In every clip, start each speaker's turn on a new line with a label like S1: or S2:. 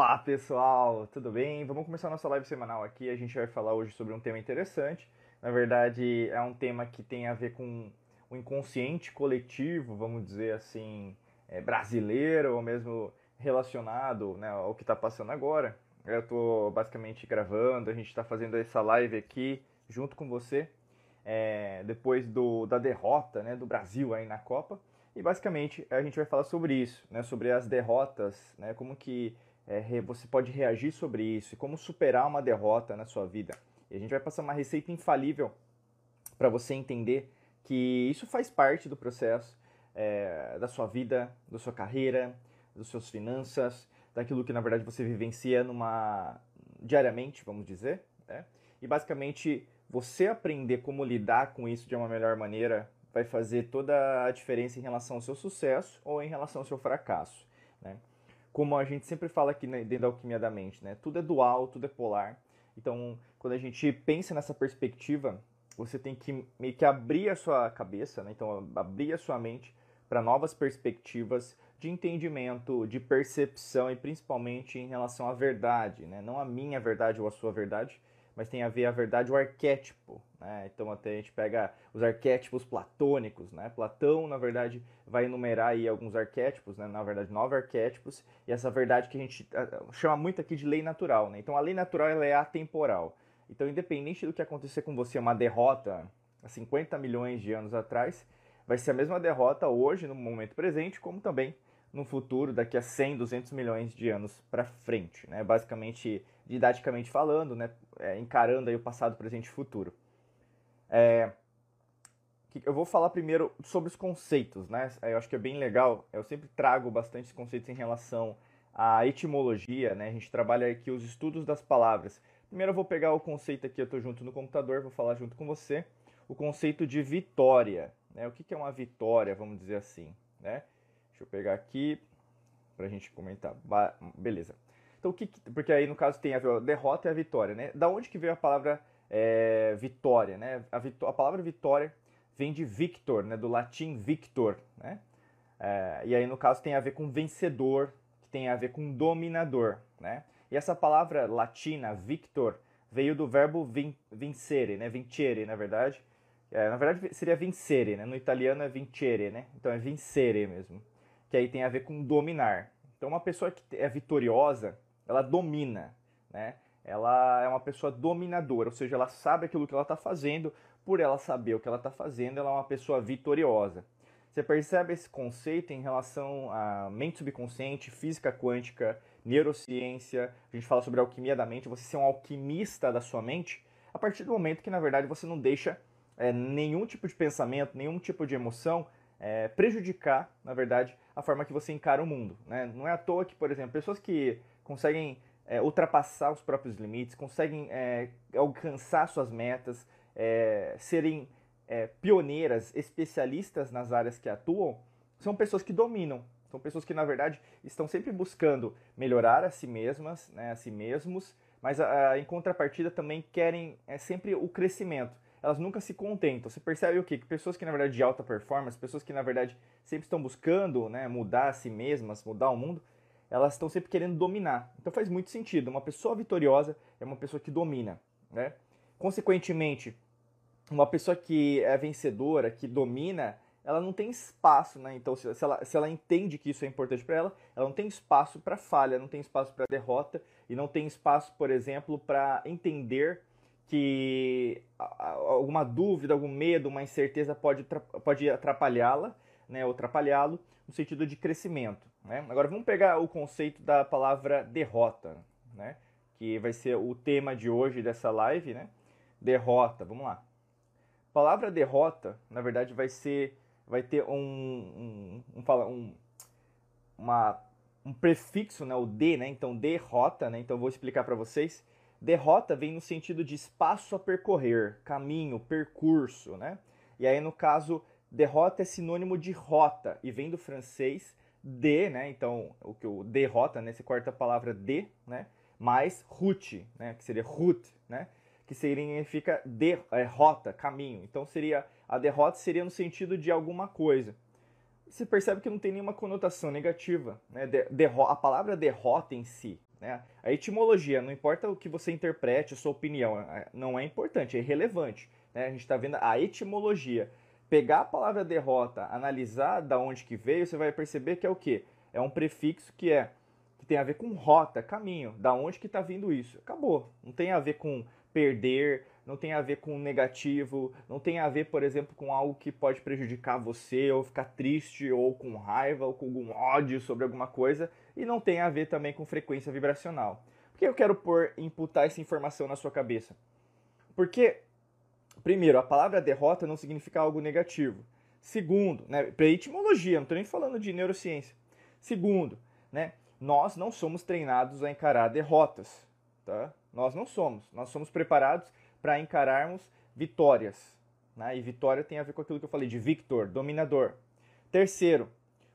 S1: Olá pessoal, tudo bem? Vamos começar nossa live semanal aqui. A gente vai falar hoje sobre um tema interessante. Na verdade, é um tema que tem a ver com o inconsciente coletivo, vamos dizer assim, é, brasileiro, ou mesmo relacionado né, ao que está passando agora. Eu estou basicamente gravando, a gente está fazendo essa live aqui junto com você, é, depois do, da derrota né, do Brasil aí na Copa. E basicamente a gente vai falar sobre isso, né, sobre as derrotas, né, como que é, você pode reagir sobre isso e como superar uma derrota na sua vida. E a gente vai passar uma receita infalível para você entender que isso faz parte do processo é, da sua vida, da sua carreira, das suas finanças, daquilo que na verdade você vivencia numa diariamente, vamos dizer. Né? E basicamente você aprender como lidar com isso de uma melhor maneira vai fazer toda a diferença em relação ao seu sucesso ou em relação ao seu fracasso. Né? Como a gente sempre fala aqui dentro da alquimia da mente, né? tudo é dual, tudo é polar. Então, quando a gente pensa nessa perspectiva, você tem que meio que abrir a sua cabeça, né? então abrir a sua mente para novas perspectivas de entendimento, de percepção e principalmente em relação à verdade, né? não a minha verdade ou a sua verdade, mas tem a ver a verdade o arquétipo. Né? Então até a gente pega os arquétipos platônicos. Né? Platão, na verdade, vai enumerar aí alguns arquétipos, né? na verdade nove arquétipos, e essa verdade que a gente ah, chama muito aqui de lei natural. Né? Então a lei natural ela é atemporal. Então independente do que acontecer com você, uma derrota há 50 milhões de anos atrás, vai ser a mesma derrota hoje, no momento presente, como também no futuro, daqui a 100, 200 milhões de anos para frente, né? Basicamente, didaticamente falando, né? É, encarando aí o passado, presente e futuro. É, eu vou falar primeiro sobre os conceitos, né? Eu acho que é bem legal. Eu sempre trago bastante conceitos em relação à etimologia, né? A gente trabalha aqui os estudos das palavras. Primeiro eu vou pegar o conceito aqui, eu estou junto no computador, vou falar junto com você. O conceito de vitória, né? O que é uma vitória, vamos dizer assim, né? Deixa eu pegar aqui para a gente comentar. Beleza. Então, o que, porque aí no caso tem a derrota e a vitória, né? Da onde que veio a palavra é, vitória, né? A, a, palavra vitória vem de victor, né? Do latim victor, né? É, e aí no caso tem a ver com vencedor, que tem a ver com dominador, né? E essa palavra latina victor veio do verbo vin, vincere, né? Vincere, na verdade. É, na verdade seria vincere, né? No italiano é vincere, né? Então é vincere mesmo que aí tem a ver com dominar. Então, uma pessoa que é vitoriosa, ela domina, né? Ela é uma pessoa dominadora, ou seja, ela sabe aquilo que ela está fazendo, por ela saber o que ela está fazendo, ela é uma pessoa vitoriosa. Você percebe esse conceito em relação à mente subconsciente, física quântica, neurociência, a gente fala sobre alquimia da mente, você ser um alquimista da sua mente, a partir do momento que, na verdade, você não deixa é, nenhum tipo de pensamento, nenhum tipo de emoção é, prejudicar, na verdade, a forma que você encara o mundo. Né? Não é à toa que, por exemplo, pessoas que conseguem é, ultrapassar os próprios limites, conseguem é, alcançar suas metas, é, serem é, pioneiras, especialistas nas áreas que atuam, são pessoas que dominam. São pessoas que, na verdade, estão sempre buscando melhorar a si mesmas, né, a si mesmos, mas a, a, em contrapartida também querem é, sempre o crescimento elas nunca se contentam. Você percebe o quê? Que pessoas que, na verdade, de alta performance, pessoas que, na verdade, sempre estão buscando né, mudar a si mesmas, mudar o mundo, elas estão sempre querendo dominar. Então faz muito sentido. Uma pessoa vitoriosa é uma pessoa que domina. Né? Consequentemente, uma pessoa que é vencedora, que domina, ela não tem espaço, né? Então, se ela, se ela entende que isso é importante para ela, ela não tem espaço para falha, não tem espaço para derrota e não tem espaço, por exemplo, para entender que alguma dúvida, algum medo, uma incerteza pode, pode atrapalhá-la, né, ou atrapalhá-lo no sentido de crescimento. Né? Agora vamos pegar o conceito da palavra derrota, né, que vai ser o tema de hoje dessa live, né? Derrota, vamos lá. A palavra derrota, na verdade, vai ser, vai ter um, um, um, um uma, um prefixo, né, o D, né? Então derrota, né? Então vou explicar para vocês Derrota vem no sentido de espaço a percorrer, caminho, percurso, né? E aí, no caso, derrota é sinônimo de rota e vem do francês de, né? Então, o que o derrota, né? Você corta a palavra de, né? Mais route, né? Que seria route, né? Que significa de, é, caminho. Então, seria a derrota seria no sentido de alguma coisa. Você percebe que não tem nenhuma conotação negativa, né? De, derro a palavra derrota em si, Né? A etimologia, não importa o que você interprete, a sua opinião, é, não é importante, é irrelevante. Né? A gente está vendo a etimologia. Pegar a palavra derrota, analisar da onde que veio, você vai perceber que é o quê? É um prefixo que é que tem a ver com rota, caminho, da onde que está vindo isso. Acabou. Não tem a ver com perder, não tem a ver com negativo, não tem a ver, por exemplo, com algo que pode prejudicar você, ou ficar triste, ou com raiva, ou com algum ódio sobre alguma coisa, e não tem a ver também com frequência vibracional. Por que eu quero pôr, imputar essa informação na sua cabeça? Porque, primeiro, a palavra derrota não significa algo negativo. Segundo, né, para etimologia, não estou nem falando de neurociência. Segundo, né, nós não somos treinados a encarar derrotas. Tá? Nós não somos. Nós somos preparados para encararmos vitórias. Né? E vitória tem a ver com aquilo que eu falei de victor, dominador. Terceiro,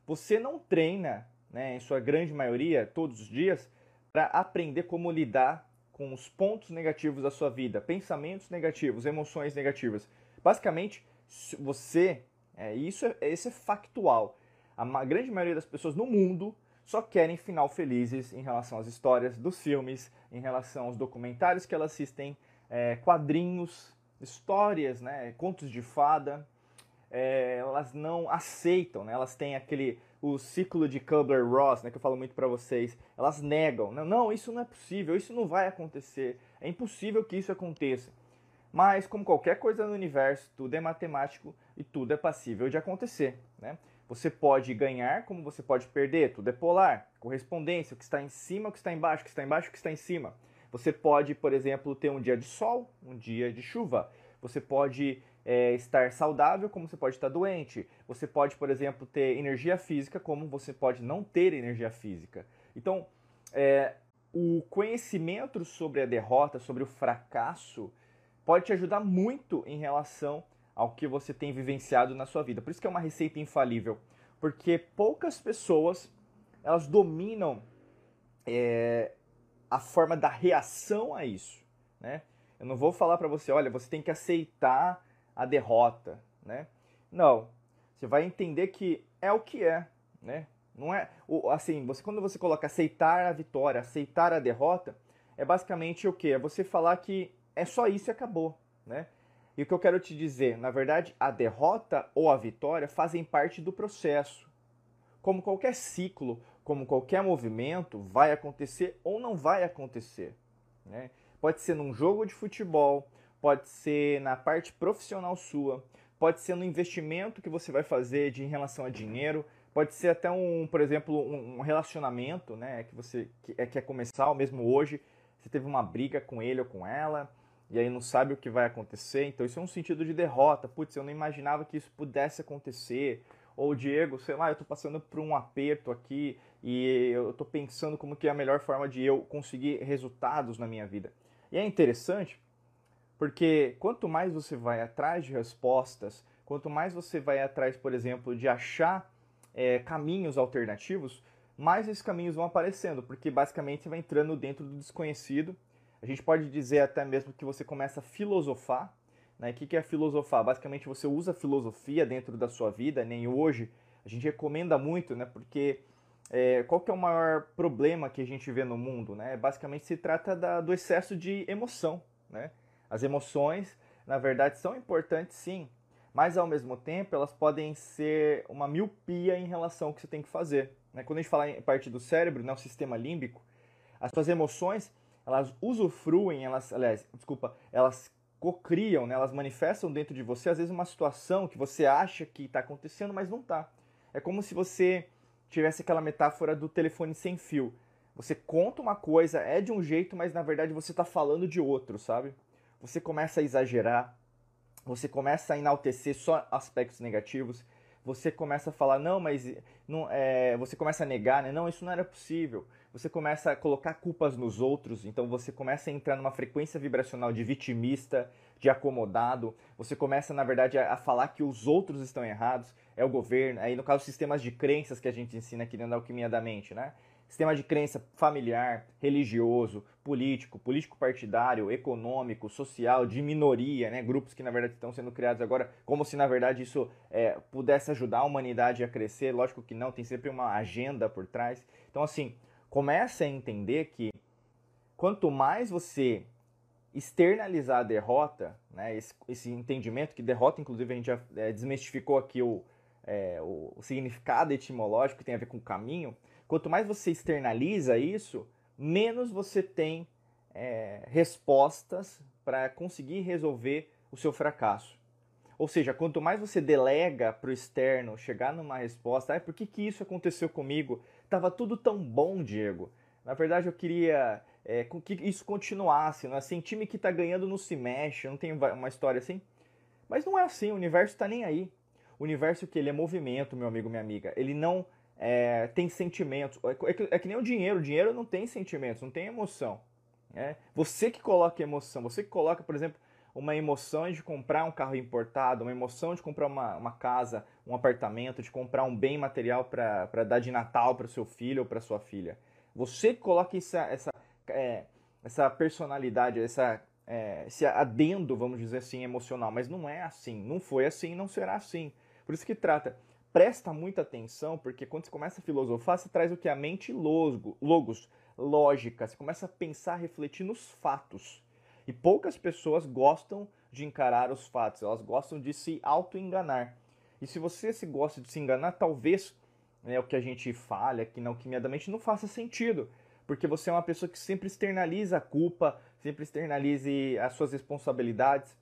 S1: você não treina, né, em sua grande maioria, todos os dias, para aprender como lidar com os pontos negativos da sua vida, pensamentos negativos, emoções negativas. Basicamente, você, é, isso, é, isso é factual. A grande maioria das pessoas no mundo só querem final felizes em relação às histórias dos filmes, em relação aos documentários que elas assistem, é, quadrinhos, histórias, né, contos de fada, é, elas não aceitam, né, elas têm aquele o ciclo de Kubler-Ross, né, que eu falo muito para vocês, elas negam, não, não, isso não é possível, isso não vai acontecer, é impossível que isso aconteça. Mas como qualquer coisa no universo, tudo é matemático e tudo é passível de acontecer, né? Você pode ganhar, como você pode perder, tudo é polar, correspondência, o que está em cima, o que está embaixo, o que está embaixo, o que está em cima. Você pode, por exemplo, ter um dia de sol, um dia de chuva. Você pode é, estar saudável, como você pode estar doente. Você pode, por exemplo, ter energia física, como você pode não ter energia física. Então, é, o conhecimento sobre a derrota, sobre o fracasso, pode te ajudar muito em relação ao que você tem vivenciado na sua vida. Por isso que é uma receita infalível, porque poucas pessoas elas dominam é, a forma da reação a isso, né? Eu não vou falar para você, olha, você tem que aceitar a derrota, né? Não, você vai entender que é o que é, né? Não é assim, você quando você coloca aceitar a vitória, aceitar a derrota, é basicamente o que? É você falar que é só isso e acabou, né? E o que eu quero te dizer, na verdade, a derrota ou a vitória fazem parte do processo. Como qualquer ciclo, como qualquer movimento, vai acontecer ou não vai acontecer. Né? Pode ser num jogo de futebol, pode ser na parte profissional sua, pode ser no investimento que você vai fazer de, em relação a dinheiro, pode ser até um, por exemplo, um, relacionamento, né, que você é, quer começar, ou mesmo hoje, você teve uma briga com ele ou com ela, e aí não sabe o que vai acontecer, então isso é um sentido de derrota. Putz, eu não imaginava que isso pudesse acontecer. Ou Diego, sei lá, eu estou passando por um aperto aqui e eu estou pensando como que é a melhor forma de eu conseguir resultados na minha vida. E é interessante porque quanto mais você vai atrás de respostas, quanto mais você vai atrás, por exemplo, de achar é, caminhos alternativos, mais esses caminhos vão aparecendo, porque basicamente você vai entrando dentro do desconhecido. A gente pode dizer até mesmo que você começa a filosofar, né? O que é filosofar? Basicamente você usa filosofia dentro da sua vida, nem hoje. A gente recomenda muito, né? Porque é, qual que é o maior problema que a gente vê no mundo? Né? Basicamente se trata da, do excesso de emoção. Né? As emoções, na verdade, são importantes sim, mas ao mesmo tempo elas podem ser uma miopia em relação ao que você tem que fazer. Né? Quando a gente fala em parte do cérebro, né, o sistema límbico, as suas emoções elas usufruem, elas, aliás, desculpa, elas cocriam, né? elas manifestam dentro de você, às vezes, uma situação que você acha que está acontecendo, mas não está. É como se você tivesse aquela metáfora do telefone sem fio. Você conta uma coisa, é de um jeito, mas na verdade você está falando de outro, sabe? Você começa a exagerar, você começa a enaltecer só aspectos negativos, você começa a falar, não, mas não, é, você começa a negar, né? Não, isso não era possível você começa a colocar culpas nos outros, então você começa a entrar numa frequência vibracional de vitimista, de acomodado, você começa, na verdade, a, a falar que os outros estão errados, é o governo, aí no caso, sistemas de crenças que a gente ensina aqui dentro da alquimia da mente, né? Sistema de crença familiar, religioso, político, político partidário, econômico, social, de minoria, né? grupos que na verdade estão sendo criados agora, como se na verdade isso é, pudesse ajudar a humanidade a crescer. Lógico que não, tem sempre uma agenda por trás. Então, assim, comece a entender que quanto mais você externalizar a derrota, né, esse, esse entendimento que derrota, inclusive a gente já é, desmistificou aqui o, é, o, o, significado etimológico que tem a ver com caminho, quanto mais você externaliza isso, menos você tem é, respostas para conseguir resolver o seu fracasso. Ou seja, quanto mais você delega para o externo chegar numa resposta, ah, por que, que isso aconteceu comigo? Tava tudo tão bom, Diego. Na verdade, eu queria é, que isso continuasse. Não é assim, time que está ganhando não se mexe, não tem uma história assim. Mas não é assim, o universo está nem aí. O universo que ele é movimento, meu amigo, minha amiga. Ele não é, tem sentimentos. É que, é que, nem o dinheiro. O dinheiro não tem sentimentos, não tem emoção. É? Você que coloca emoção, você que coloca, por exemplo, uma emoção de comprar um carro importado, uma emoção de comprar uma, uma casa, um apartamento, de comprar um bem material para dar de Natal para o seu filho ou para sua filha. Você que coloca essa, essa, é, essa personalidade, essa, é, esse adendo, vamos dizer assim, emocional, mas não é assim, não foi assim, não será assim. Por isso que trata, presta muita atenção, porque quando você começa a filosofar, você traz o que? A mente logo, logos, lógica, você começa a pensar, refletir nos fatos. E poucas pessoas gostam de encarar os fatos, elas gostam de se auto-enganar. E se você se gosta de se enganar, talvez né, o que a gente falha aqui na Alquimiadamente não faça sentido. Porque você é uma pessoa que sempre externaliza a culpa, sempre externalize as suas responsabilidades.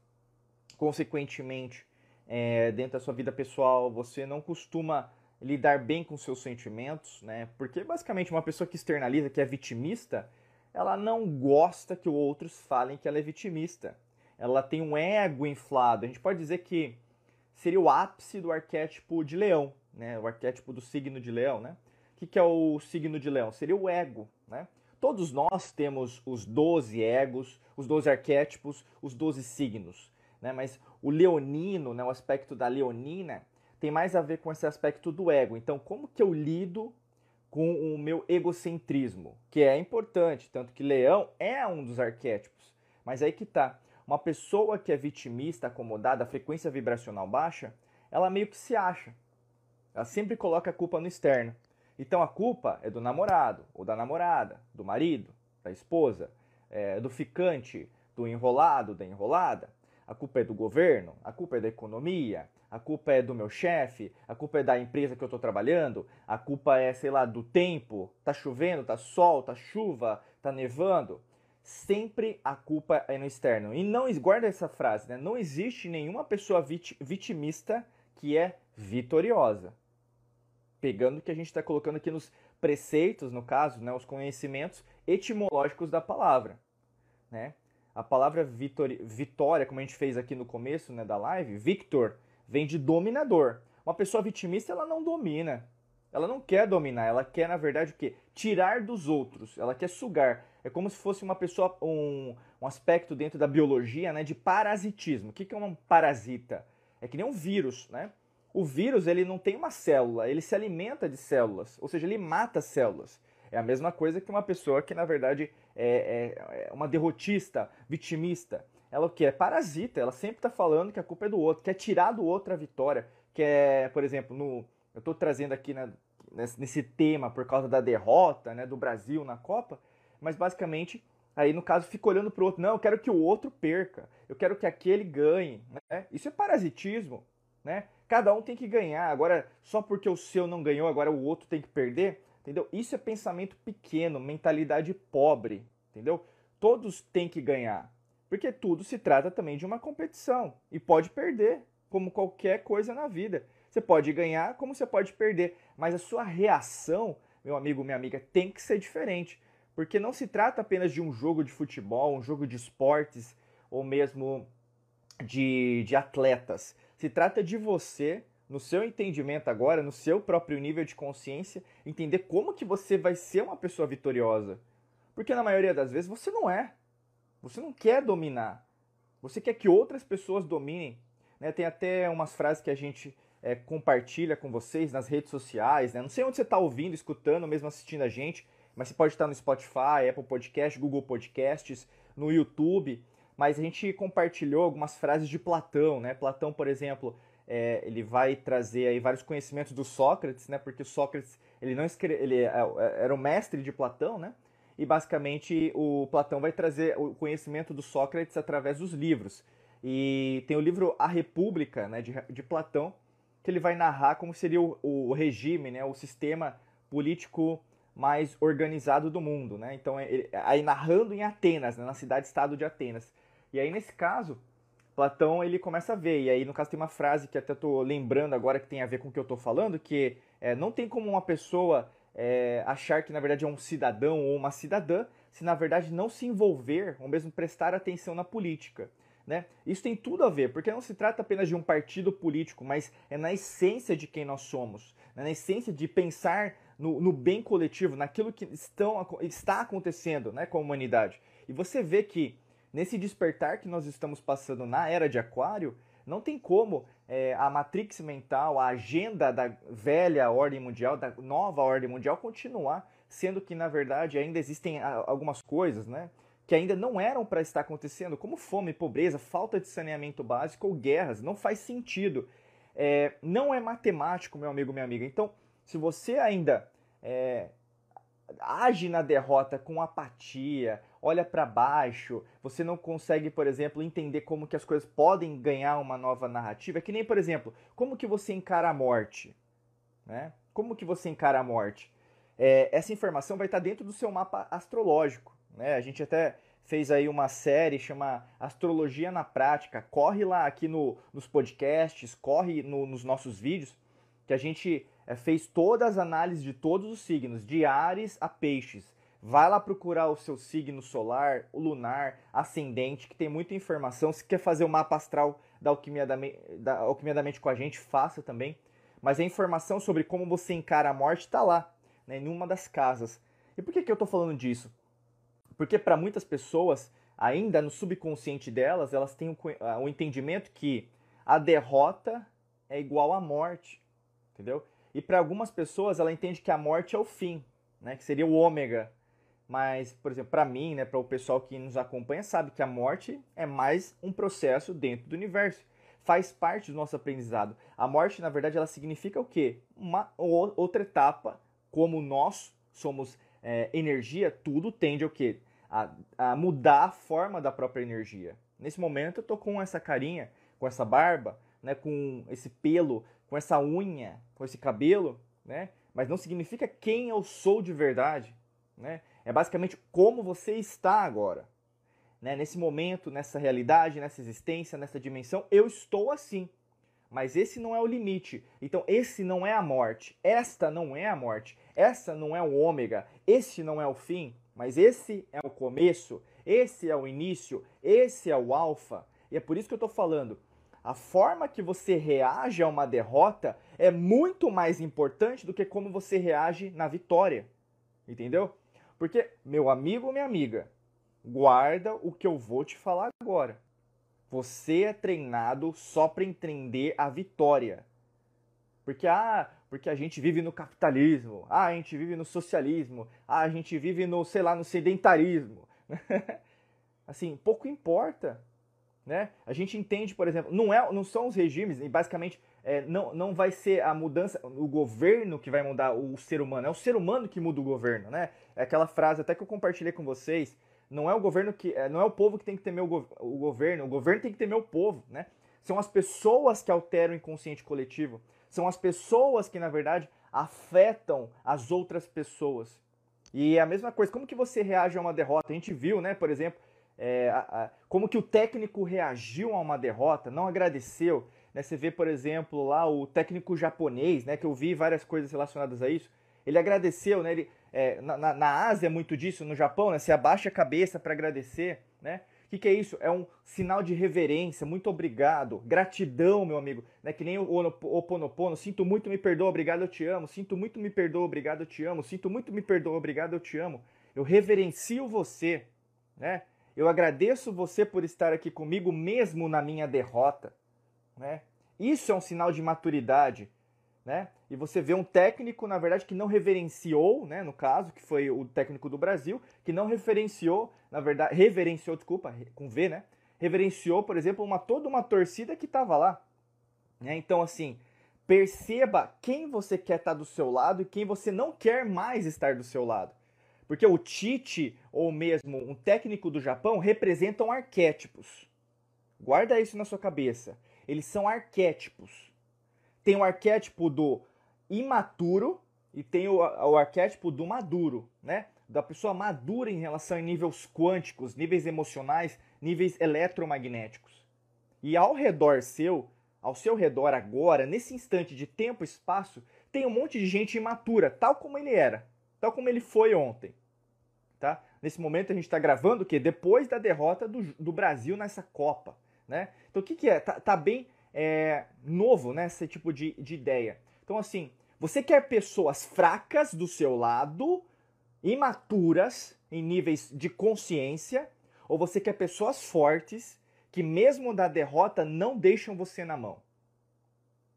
S1: Consequentemente, é, dentro da sua vida pessoal, você não costuma lidar bem com seus sentimentos, né? Porque basicamente uma pessoa que externaliza, que é vitimista, ela não gosta que outros falem que ela é vitimista. Ela tem um ego inflado. A gente pode dizer que seria o ápice do arquétipo de leão, né? O arquétipo do signo de leão, né? O que, que é o signo de leão? Seria o ego, né? Todos nós temos os 12 egos, os 12 arquétipos, os 12 signos, né? Mas o leonino, né, o aspecto da leonina, tem mais a ver com esse aspecto do ego. Então, como que eu lido com o meu egocentrismo, que é importante, tanto que leão é um dos arquétipos. Mas aí que tá, uma pessoa que é vitimista, acomodada, frequência vibracional baixa, ela meio que se acha. Ela sempre coloca a culpa no externo. Então a culpa é do namorado, ou da namorada, do marido, da esposa, é, do ficante, do enrolado, da enrolada. A culpa é do governo, a culpa é da economia, a culpa é do meu chefe, a culpa é da empresa que eu estou trabalhando, a culpa é, sei lá, do tempo, tá chovendo, tá sol, tá chuva, tá nevando. Sempre a culpa é no externo. E não guarda essa frase, né? Não existe nenhuma pessoa vit, vitimista que é vitoriosa. Pegando o que a gente está colocando aqui nos preceitos, no caso, né, os conhecimentos etimológicos da palavra, né? A palavra vitória, como a gente fez aqui no começo né, da live, Victor, vem de dominador. Uma pessoa vitimista, ela não domina. Ela não quer dominar, ela quer, na verdade, o quê? Tirar dos outros, ela quer sugar. É como se fosse uma pessoa, um, um aspecto dentro da biologia, né, de parasitismo. O que, que é um parasita? É que nem um vírus, né? O vírus, ele não tem uma célula, ele se alimenta de células, ou seja, ele mata células. É a mesma coisa que uma pessoa que, na verdade, é, é, é uma derrotista, vitimista ela o que? É parasita, ela sempre está falando que a culpa é do outro, quer tirar do outro a vitória, quer, por exemplo, no, eu estou trazendo aqui né, nesse tema por causa da derrota né, do Brasil na Copa, mas basicamente aí no caso fica olhando para o outro, não, eu quero que o outro perca, eu quero que aquele ganhe, né? Isso é parasitismo, né? Cada um tem que ganhar, agora só porque o seu não ganhou, agora o outro tem que perder, entendeu? Isso é pensamento pequeno, mentalidade pobre, entendeu? Todos têm que ganhar. Porque tudo se trata também de uma competição e pode perder, como qualquer coisa na vida. Você pode ganhar, como você pode perder, mas a sua reação, meu amigo, minha amiga, tem que ser diferente, porque não se trata apenas de um jogo de futebol, um jogo de esportes ou mesmo de, de atletas. Se trata de você, no seu entendimento agora, no seu próprio nível de consciência, entender como que você vai ser uma pessoa vitoriosa. Porque na maioria das vezes você não é. Você não quer dominar. Você quer que outras pessoas dominem. Né? Tem até umas frases que a gente é, compartilha com vocês nas redes sociais. Né? Não sei onde você está ouvindo, escutando, mesmo assistindo a gente, mas você pode estar no Spotify, Apple Podcast, Google Podcasts, no YouTube. Mas a gente compartilhou algumas frases de Platão. Né? Platão, por exemplo, é, ele vai trazer aí vários conhecimentos do Sócrates, né? porque Sócrates ele não escre... ele é, é, era o mestre de Platão, né? e basicamente o Platão vai trazer o conhecimento do Sócrates através dos livros. E tem o livro A República, né, de, de Platão, que ele vai narrar como seria o, o regime, né, o sistema político mais organizado do mundo, né? Então, ele, aí narrando em Atenas, né, na cidade-estado de Atenas. E aí nesse caso, Platão ele começa a ver. E aí no caso tem uma frase que até estou lembrando agora que tem a ver com o que eu estou falando, que é, não tem como uma pessoa é, achar que na verdade é um cidadão ou uma cidadã se na verdade não se envolver ou mesmo prestar atenção na política. Né? Isso tem tudo a ver, porque não se trata apenas de um partido político, mas é na essência de quem nós somos, né? na essência de pensar no, no, bem coletivo, naquilo que estão, está acontecendo né, com a humanidade. E você vê que nesse despertar que nós estamos passando na era de Aquário, não tem como é, a matrix mental, a agenda da velha ordem mundial, da nova ordem mundial continuar, sendo que na verdade ainda existem algumas coisas, né? Que ainda não eram para estar acontecendo, como fome, pobreza, falta de saneamento básico ou guerras. Não faz sentido. É, não é matemático, meu amigo, minha amiga. Então, se você ainda é, age na derrota com apatia, olha para baixo, você não consegue, por exemplo, entender como que as coisas podem ganhar uma nova narrativa. É que nem, por exemplo, como que você encara a morte, né? Como que você encara a morte? É, essa informação vai estar dentro do seu mapa astrológico, né? A gente até fez aí uma série chama Astrologia na Prática. Corre lá aqui no, nos podcasts, corre no, nos nossos vídeos, que a gente é, fez todas as análises de todos os signos, de Ares a Peixes. Vai lá procurar o seu signo solar, o lunar, ascendente, que tem muita informação. Se quer fazer o mapa astral da Alquimia da, da, Alquimia da Mente com a gente, faça também. Mas a informação sobre como você encara a morte está lá, né, em uma das casas. E por que, que eu estou falando disso? Porque para muitas pessoas, ainda no subconsciente delas, elas têm o, o entendimento que a derrota é igual à morte, entendeu? E para algumas pessoas, ela entende que a morte é o fim, né, que seria o ômega mas, por exemplo, para mim, né, para o pessoal que nos acompanha, sabe que a morte é mais um processo dentro do universo. Faz parte do nosso aprendizado. A morte, na verdade, ela significa o quê? Uma outra etapa, como nós somos é, energia, tudo tende ao quê? A, a mudar a forma da própria energia. Nesse momento eu tô com essa carinha, com essa barba, né, com esse pelo, com essa unha, com esse cabelo, né? Mas não significa quem eu sou de verdade, né? É basicamente como você está agora. Né? Nesse momento, nessa realidade, nessa existência, nessa dimensão, eu estou assim. Mas esse não é o limite. Então, esse não é a morte. Esta não é a morte. Essa não é o ômega. Esse não é o fim. Mas esse é o começo. Esse é o início. Esse é o alfa. E é por isso que eu estou falando. A forma que você reage a uma derrota é muito mais importante do que como você reage na vitória. Entendeu? Porque, meu amigo ou minha amiga, guarda o que eu vou te falar agora. Você é treinado só para entender a vitória. Porque, ah, porque a gente vive no capitalismo, ah, a gente vive no socialismo, ah, a gente vive no, sei lá, no sedentarismo. assim, pouco importa. Né? A gente entende, por exemplo, não, é, não são os regimes, e basicamente é, não, não vai ser a mudança, o governo que vai mudar o ser humano, é o ser humano que muda o governo, né? É aquela frase até que eu compartilhei com vocês, não é o governo que, é, não é o povo que tem que ter meu o governo, o governo tem que ter meu povo, né? São as pessoas que alteram o inconsciente coletivo, são as pessoas que na verdade afetam as outras pessoas. E é a mesma coisa, como que você reage a uma derrota? A gente viu, né, por exemplo, é, a, a, como que o técnico reagiu a uma derrota, não agradeceu. Né? Você vê, por exemplo, lá o técnico japonês, né, que eu vi várias coisas relacionadas a isso. Ele agradeceu, né? Ele, é, na, na Ásia é muito disso, no Japão, né? Você abaixa a cabeça para agradecer, né? O que, que, é isso? É um sinal de reverência, muito obrigado, gratidão, meu amigo, né? Que nem o Oponopono, sinto muito, me perdoa, obrigado, eu te amo, sinto muito, me perdoa, obrigado, eu te amo, sinto muito, me perdoa, obrigado, eu te amo. Eu reverencio você, né? Eu agradeço você por estar aqui comigo mesmo na minha derrota, né? Isso é um sinal de maturidade, né? E você vê um técnico, na verdade, que não reverenciou, né, no caso, que foi o técnico do Brasil, que não referenciou, na verdade, reverenciou, desculpa, com V, né? Reverenciou, por exemplo, uma toda uma torcida que estava lá, né? Então, assim, perceba quem você quer estar do seu lado e quem você não quer mais estar do seu lado. Porque o Tite, ou mesmo um técnico do Japão, representam arquétipos. Guarda isso na sua cabeça. Eles são arquétipos. Tem o arquétipo do imaturo e tem o, o arquétipo do maduro, né? Da pessoa madura em relação a níveis quânticos, níveis emocionais, níveis eletromagnéticos. E ao redor seu, ao seu redor agora, nesse instante de tempo e espaço, tem um monte de gente imatura, tal como ele era, tal como ele foi ontem. Tá? Nesse momento a gente está gravando o quê? Depois da derrota do, do Brasil nessa Copa. Né? Então o que, que é? Tá, tá bem é, novo né, esse tipo de, de ideia. Então, assim, você quer pessoas fracas do seu lado, imaturas em níveis de consciência, ou você quer pessoas fortes que, mesmo da derrota, não deixam você na mão?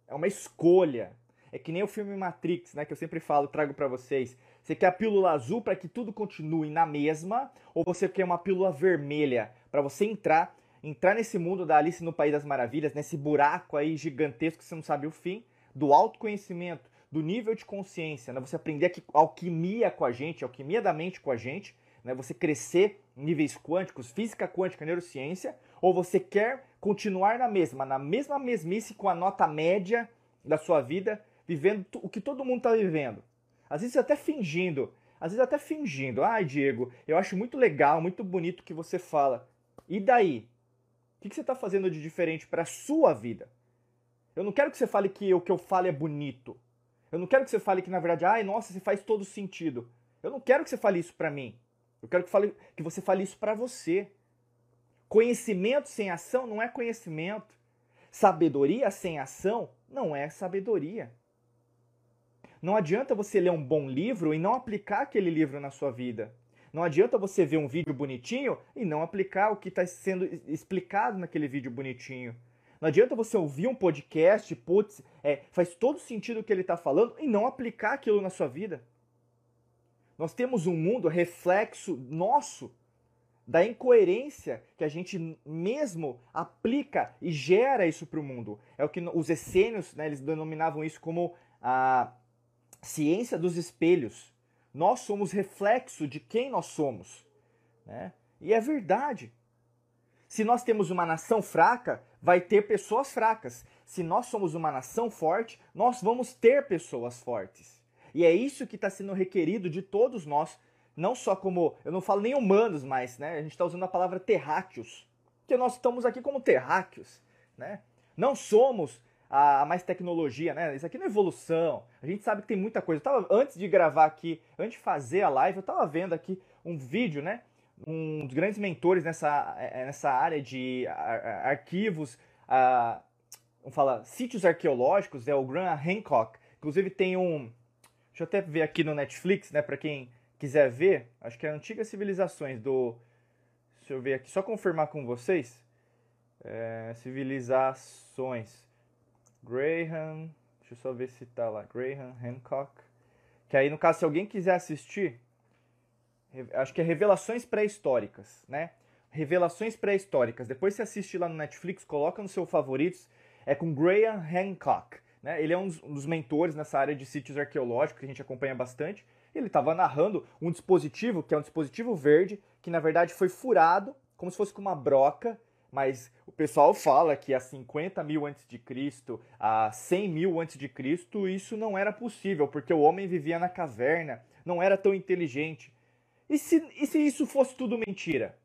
S1: É uma escolha. É que nem o filme Matrix, né, que eu sempre falo, trago para vocês. Você quer a pílula azul para que tudo continue na mesma, ou você quer uma pílula vermelha para você entrar, entrar nesse mundo da Alice no País das Maravilhas, nesse buraco aí gigantesco que você não sabe o fim, do autoconhecimento, do nível de consciência, né? Você aprender a alquimia com a gente, alquimia da mente com a gente, né? Você crescer em níveis quânticos, física quântica, neurociência, ou você quer continuar na mesma, na mesma mesmice com a nota média da sua vida, vivendo o que todo mundo está vivendo. Às vezes até fingindo, às vezes até fingindo. Ai, Diego, eu acho muito legal, muito bonito o que você fala. E daí? O que você está fazendo de diferente para a sua vida? Eu não quero que você fale que o que eu falo é bonito. Eu não quero que você fale que na verdade, ai, nossa, você faz todo sentido. Eu não quero que você fale isso para mim. Eu quero que, fale, que você fale isso para você. Conhecimento sem ação não é conhecimento. Sabedoria sem ação não é sabedoria. Não adianta você ler um bom livro e não aplicar aquele livro na sua vida. Não adianta você ver um vídeo bonitinho e não aplicar o que está sendo explicado naquele vídeo bonitinho. Não adianta você ouvir um podcast, putz, é, faz todo sentido o que ele está falando e não aplicar aquilo na sua vida. Nós temos um mundo reflexo nosso da incoerência que a gente mesmo aplica e gera isso para o mundo. É o que os essênios, né, eles denominavam isso como a ciência dos espelhos. Nós somos reflexo de quem nós somos. Né? E é verdade. Se nós temos uma nação fraca, vai ter pessoas fracas. Se nós somos uma nação forte, nós vamos ter pessoas fortes. E é isso que está sendo requerido de todos nós, não só como, eu não falo nem humanos mais, né? A gente está usando a palavra terráqueos, que nós estamos aqui como terráqueos, né? Não somos a, mais tecnologia, né? Isso aqui não é evolução. A gente sabe que tem muita coisa. Eu tava, antes de gravar aqui, antes de fazer a live, eu estava vendo aqui um vídeo, né? um dos grandes mentores nessa, é, nessa área de arquivos, vamos falar, sítios arqueológicos, é o Graham Hancock. Inclusive tem um, deixa eu até ver aqui no Netflix, né, para quem quiser ver, acho que é Antigas Civilizações do, deixa eu ver aqui, só confirmar com vocês, é, Civilizações, Graham, deixa eu só ver se tá lá, Graham Hancock, que aí no caso se alguém quiser assistir, acho que é Revelações Pré-Históricas, né? Revelações Pré-Históricas. Depois você assiste lá no Netflix, coloca no seu favoritos. É com Graham Hancock. Né? Ele é um dos mentores nessa área de sítios arqueológicos que a gente acompanha bastante. Ele estava narrando um dispositivo, que é um dispositivo verde, que na verdade foi furado, como se fosse com uma broca, mas o pessoal fala que há 50 mil antes de Cristo, há 100 mil antes de Cristo, isso não era possível, porque o homem vivia na caverna, não era tão inteligente. E se, e se isso fosse tudo mentira?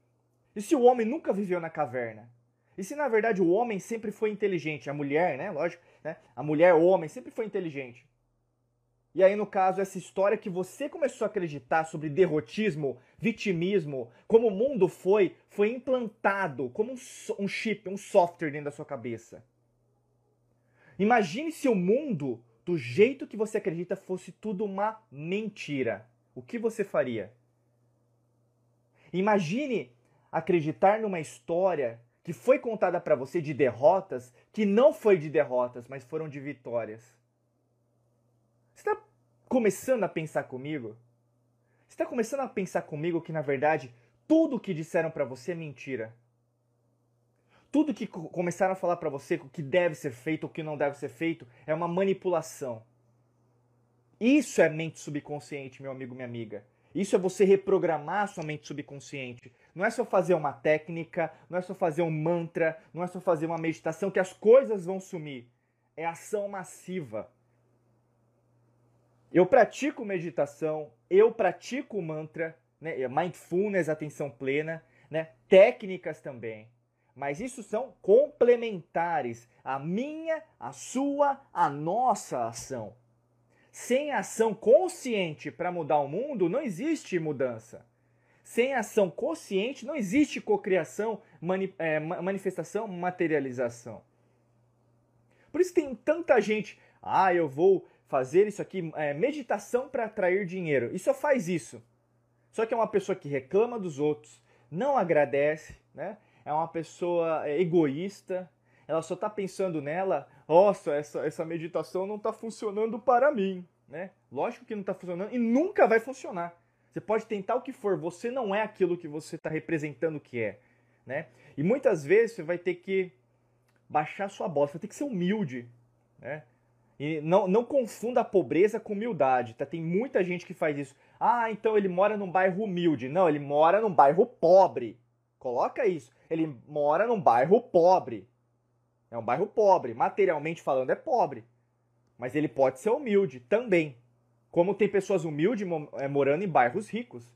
S1: E se o homem nunca viveu na caverna? E se na verdade o homem sempre foi inteligente? A mulher, né? Lógico, né? A mulher, o homem, sempre foi inteligente. E aí, no caso, essa história que você começou a acreditar sobre derrotismo, vitimismo, como o mundo foi, foi implantado como um, um chip, um software dentro da sua cabeça. Imagine se o mundo, do jeito que você acredita, fosse tudo uma mentira. O que você faria? Imagine acreditar numa história que foi contada para você de derrotas, que não foi de derrotas, mas foram de vitórias. Você está começando a pensar comigo? Você está começando a pensar comigo que, na verdade, tudo que disseram para você é mentira? Tudo que começaram a falar para você o que deve ser feito, o que não deve ser feito, é uma manipulação. Isso é mente subconsciente, meu amigo, minha amiga. Isso é você reprogramar a sua mente subconsciente. Não é só fazer uma técnica, não é só fazer um mantra, não é só fazer uma meditação que as coisas vão sumir. É ação massiva. Eu pratico meditação, eu pratico mantra, né, mindfulness, atenção plena, né, técnicas também. Mas isso são complementares à minha, à sua, à nossa ação. Sem ação consciente para mudar o mundo, não existe mudança. Sem ação consciente, não existe cocriação, mani é, manifestação, materialização. Por isso tem tanta gente, ah, eu vou fazer isso aqui, é, meditação para atrair dinheiro. E só faz isso. Só que é uma pessoa que reclama dos outros, não agradece, né? É uma pessoa é, egoísta, ela só está pensando nela, nossa, essa, essa meditação não está funcionando para mim, né? Lógico que não está funcionando e nunca vai funcionar. Você pode tentar o que for, você não é aquilo que você está representando que é, né? E muitas vezes você vai ter que baixar sua bola, você vai ter que ser humilde, né? E não, não confunda a pobreza com humildade, tá? Tem muita gente que faz isso. Ah, então ele mora num bairro humilde. Não, ele mora num bairro pobre. Coloca isso. Ele mora num bairro pobre. É um bairro pobre. Materialmente falando, é pobre. Mas ele pode ser humilde também. Como tem pessoas humildes é, morando em bairros ricos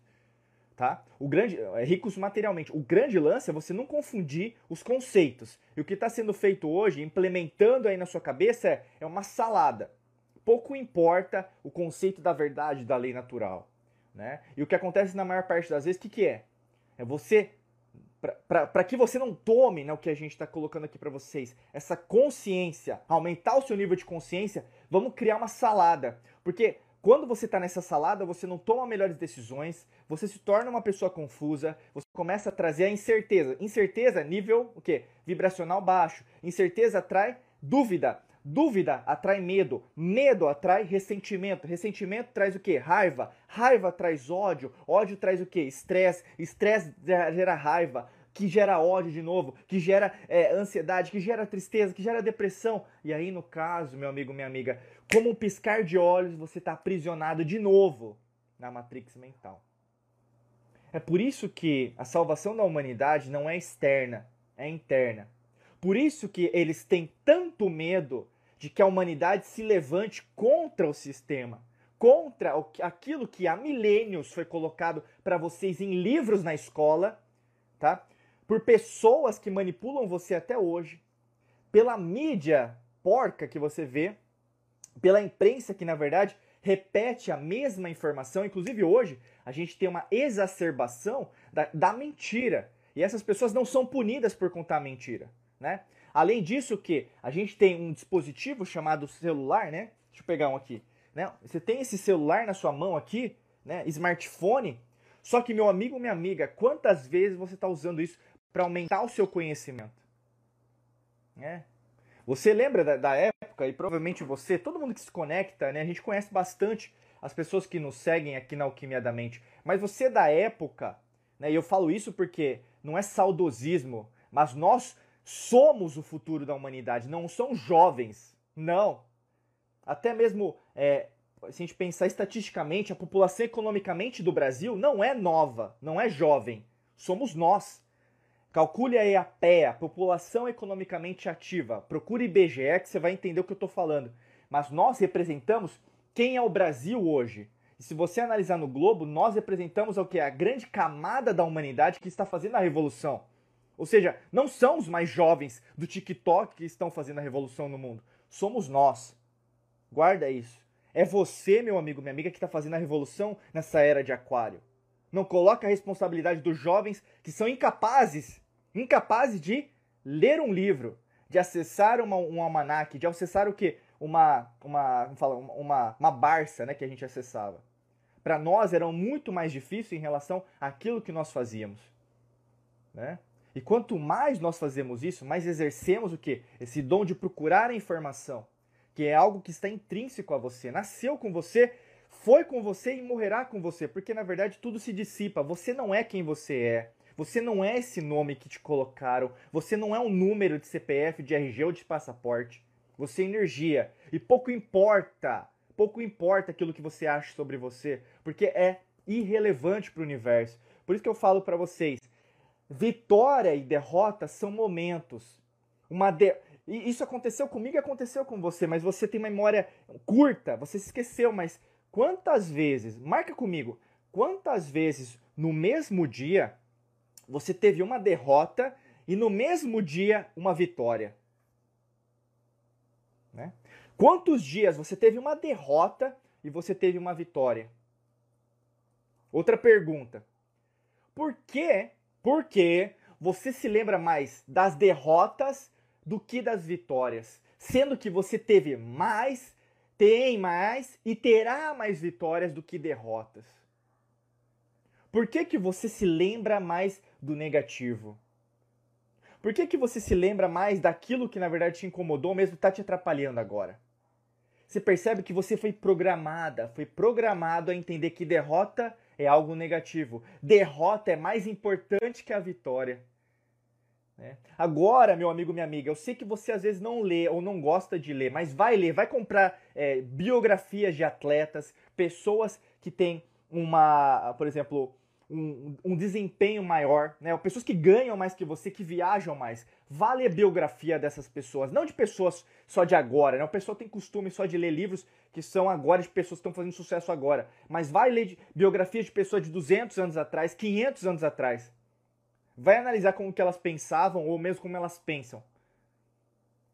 S1: tá? O grande, é, ricos materialmente. O grande lance é você não confundir os conceitos. E o que está sendo feito hoje, implementando aí na sua cabeça, é, é uma salada. Pouco importa o conceito da verdade da lei natural, né? E o que acontece na maior parte das vezes, o que, que é? É você para que você não tome né, o que a gente está colocando aqui para vocês, essa consciência, aumentar o seu nível de consciência, vamos criar uma salada. Porque quando você está nessa salada, você não toma melhores decisões, você se torna uma pessoa confusa, você começa a trazer a incerteza. Incerteza, nível o quê? Vibracional baixo. Incerteza atrai dúvida. Dúvida atrai medo. Medo atrai ressentimento. Ressentimento traz o quê? Raiva. Raiva traz ódio. Ódio traz o quê? Estresse. Estresse gera raiva que gera ódio de novo, que gera é, ansiedade, que gera tristeza, que gera depressão. E aí, no caso, meu amigo, minha amiga, como um piscar de olhos, você está aprisionado de novo na matrix mental. É por isso que a salvação da humanidade não é externa, é interna. Por isso que eles têm tanto medo de que a humanidade se levante contra o sistema, contra aquilo que há milênios foi colocado para vocês em livros na escola, tá? Por pessoas que manipulam você até hoje, pela mídia porca que você vê, pela imprensa que na verdade repete a mesma informação. Inclusive hoje a gente tem uma exacerbação da, da mentira. E essas pessoas não são punidas por contar mentira, né? Além disso que a gente tem um dispositivo chamado celular, né? Deixa eu pegar um aqui. Né? Você tem esse celular na sua mão aqui, né? Smartphone. Só que, meu amigo, minha amiga, quantas vezes você está usando isso para aumentar o seu conhecimento. É. Você lembra da, da, época, e provavelmente você, todo mundo que se conecta, né? A gente conhece bastante as pessoas que nos seguem aqui na Alquimia da Mente. Mas você é da época, né? E eu falo isso porque não é saudosismo, mas nós somos o futuro da humanidade, não são jovens. Não. Até mesmo, é, se a gente pensar estatisticamente, a população economicamente do Brasil não é nova, não é jovem. Somos nós. Calcule aí a PEA, população economicamente ativa. Procure IBGE que você vai entender o que eu estou falando. Mas nós representamos quem é o Brasil hoje. E se você analisar no globo, nós representamos o que? A grande camada da humanidade que está fazendo a revolução. Ou seja, não são os mais jovens do TikTok que estão fazendo a revolução no mundo. Somos nós. Guarda isso. É você, meu amigo, minha amiga, que está fazendo a revolução nessa era de aquário. Não coloca a responsabilidade dos jovens que são incapazes incapazes de ler um livro, de acessar uma, um almanaque, de acessar o que? Uma, uma, fala, uma, uma barça né, que a gente acessava. Para nós era muito mais difícil em relação àquilo que nós fazíamos. Né? E quanto mais nós fazemos isso, mais exercemos o que? Esse dom de procurar a informação, que é algo que está intrínseco a você, nasceu com você, foi com você e morrerá com você, porque na verdade tudo se dissipa. Você não é quem você é. Você não é esse nome que te colocaram. Você não é um número de CPF, de RG ou de passaporte. Você é energia. E pouco importa, pouco importa aquilo que você acha sobre você, porque é irrelevante para o universo. Por isso que eu falo para vocês, vitória e derrota são momentos. Uma de... Isso aconteceu comigo e aconteceu com você, mas você tem memória curta, você se esqueceu, mas quantas vezes, marca comigo, quantas vezes no mesmo dia você teve uma derrota e no mesmo dia uma vitória? Né? Quantos dias você teve uma derrota e você teve uma vitória? Outra pergunta. Por que, por que você se lembra mais das derrotas do que das vitórias? Sendo que você teve mais, tem mais e terá mais vitórias do que derrotas. Por que, que você se lembra mais do negativo? Por que, que você se lembra mais daquilo que na verdade te incomodou, mesmo está te atrapalhando agora? Você percebe que você foi programada, foi programado a entender que derrota é algo negativo. Derrota é mais importante que a vitória. Né? Agora, meu amigo, minha amiga, eu sei que você às vezes não lê ou não gosta de ler, mas vai ler, vai comprar é, biografias de atletas, pessoas que têm uma, por exemplo, um, um, desempenho maior, né? Pessoas que ganham mais que você, que viajam mais. Vale a biografia dessas pessoas, não de pessoas só de agora, né? O pessoal tem costume só de ler livros que são agora de pessoas que estão fazendo sucesso agora, mas vai ler biografias de pessoas de 200 anos atrás, 500 anos atrás. Vai analisar como que elas pensavam ou mesmo como elas pensam.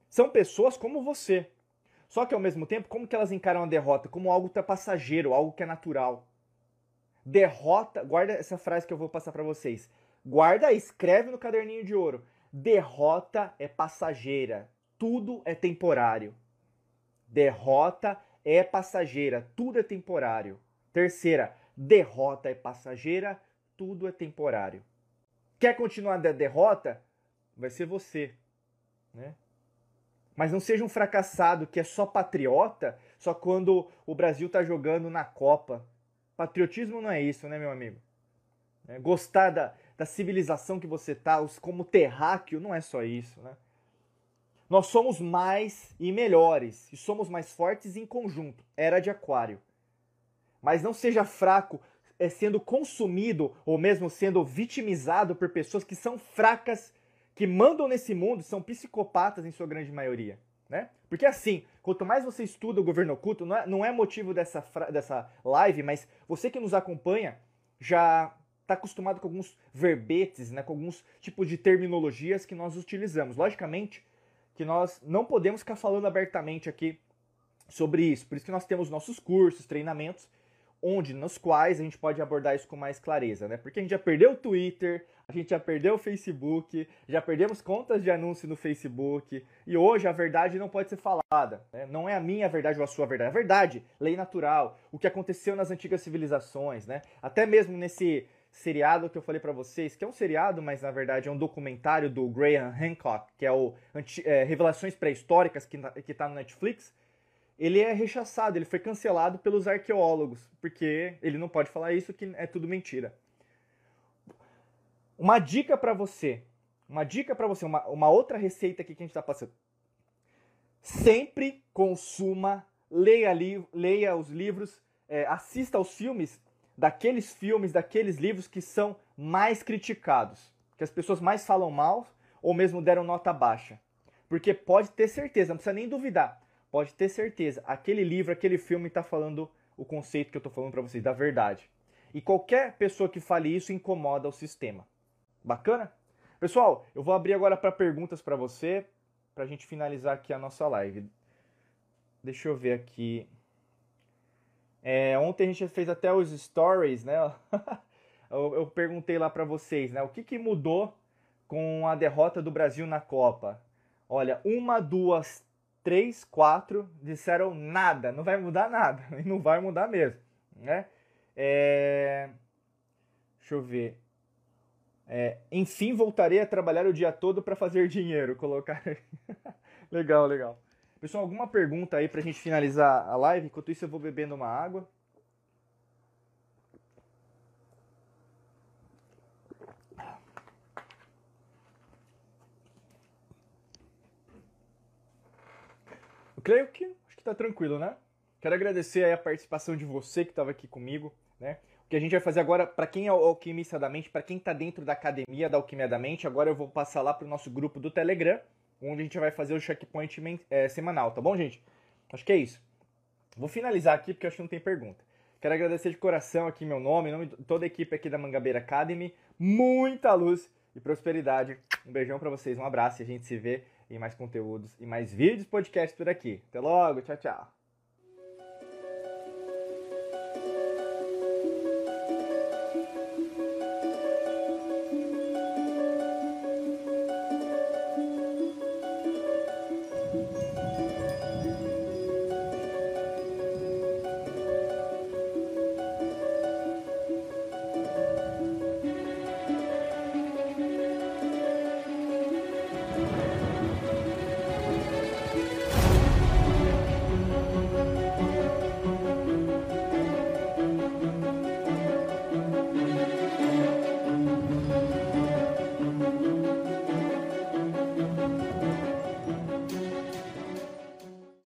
S1: São pessoas como você. Só que ao mesmo tempo, como que elas encaram a derrota? Como algo passageiro, algo que é natural. Derrota, guarda essa frase que eu vou passar para vocês. Guarda, escreve no caderninho de ouro. Derrota é passageira, tudo é temporário. Derrota é passageira, tudo é temporário. Terceira, derrota é passageira, tudo é temporário. Quer continuar da derrota? Vai ser você, né? Mas não seja um fracassado que é só patriota, só quando o Brasil está jogando na Copa, Patriotismo não é isso, né, meu amigo? É, gostar da, da civilização que você tá, como terráqueo, não é só isso, né? Nós somos mais e melhores, e somos mais fortes em conjunto. Era de aquário. Mas não seja fraco é, sendo consumido ou mesmo sendo vitimizado por pessoas que são fracas, que mandam nesse mundo, são psicopatas em sua grande maioria né? Porque assim, quanto mais você estuda o governo oculto, não é, não é motivo dessa, dessa live, mas você que nos acompanha já está acostumado com alguns verbetes, né, com alguns tipos de terminologias que nós utilizamos. Logicamente que nós não podemos ficar falando abertamente aqui sobre isso. Por isso que nós temos nossos cursos, treinamentos, onde nos quais a gente pode abordar isso com mais clareza, né? Porque a gente já perdeu o Twitter, a gente já perdeu o Facebook, já perdemos contas de anúncio no Facebook, e hoje a verdade não pode ser falada. Né? Não é a minha verdade ou a sua verdade. A verdade, lei natural, o que aconteceu nas antigas civilizações, né? Até mesmo nesse seriado que eu falei para vocês, que é um seriado, mas na verdade é um documentário do Graham Hancock, que é o é, Revelações Pré-Históricas, que, que tá no Netflix ele é rechaçado, ele foi cancelado pelos arqueólogos, porque ele não pode falar isso, que é tudo mentira. Uma dica para você, uma dica para você, uma, uma outra receita aqui que a gente está passando. Sempre consuma, leia, li, leia os livros, é, assista aos filmes, daqueles filmes, daqueles livros que são mais criticados, que as pessoas mais falam mal ou mesmo deram nota baixa. Porque pode ter certeza, não precisa nem duvidar pode ter certeza, aquele livro, aquele filme está falando o conceito que eu estou falando para vocês, da verdade. E qualquer pessoa que fale isso incomoda o sistema. Bacana? Pessoal, eu vou abrir agora para perguntas para você, para a gente finalizar aqui a nossa live. Deixa eu ver aqui. É, ontem a gente fez até os stories, né? eu, eu, perguntei lá para vocês, né? O que, que mudou com a derrota do Brasil na Copa? Olha, uma, duas, três, quatro disseram nada, não vai mudar nada, e não vai mudar mesmo, né? É... Deixa eu ver. É... Enfim, voltarei a trabalhar o dia todo para fazer dinheiro. Colocar. legal, legal. Pessoal, alguma pergunta aí pra gente finalizar a live? Enquanto isso, eu vou bebendo uma água. Eu creio que acho que tá tranquilo, né? Quero agradecer a participação de você que estava aqui comigo, né? Que a gente vai fazer agora, para quem é o Alquimista da Mente, para quem está dentro da academia da Alquimia da Mente, agora eu vou passar lá para o nosso grupo do Telegram, onde a gente vai fazer o checkpoint é, semanal, tá bom, gente? Acho que é isso. Vou finalizar aqui porque acho que não tem pergunta. Quero agradecer de coração aqui meu nome, em nome de toda a equipe aqui da Mangabeira Academy. Muita luz e prosperidade. Um beijão para vocês, um abraço e a gente se vê em mais conteúdos e mais vídeos, podcasts por aqui. Até logo, tchau, tchau.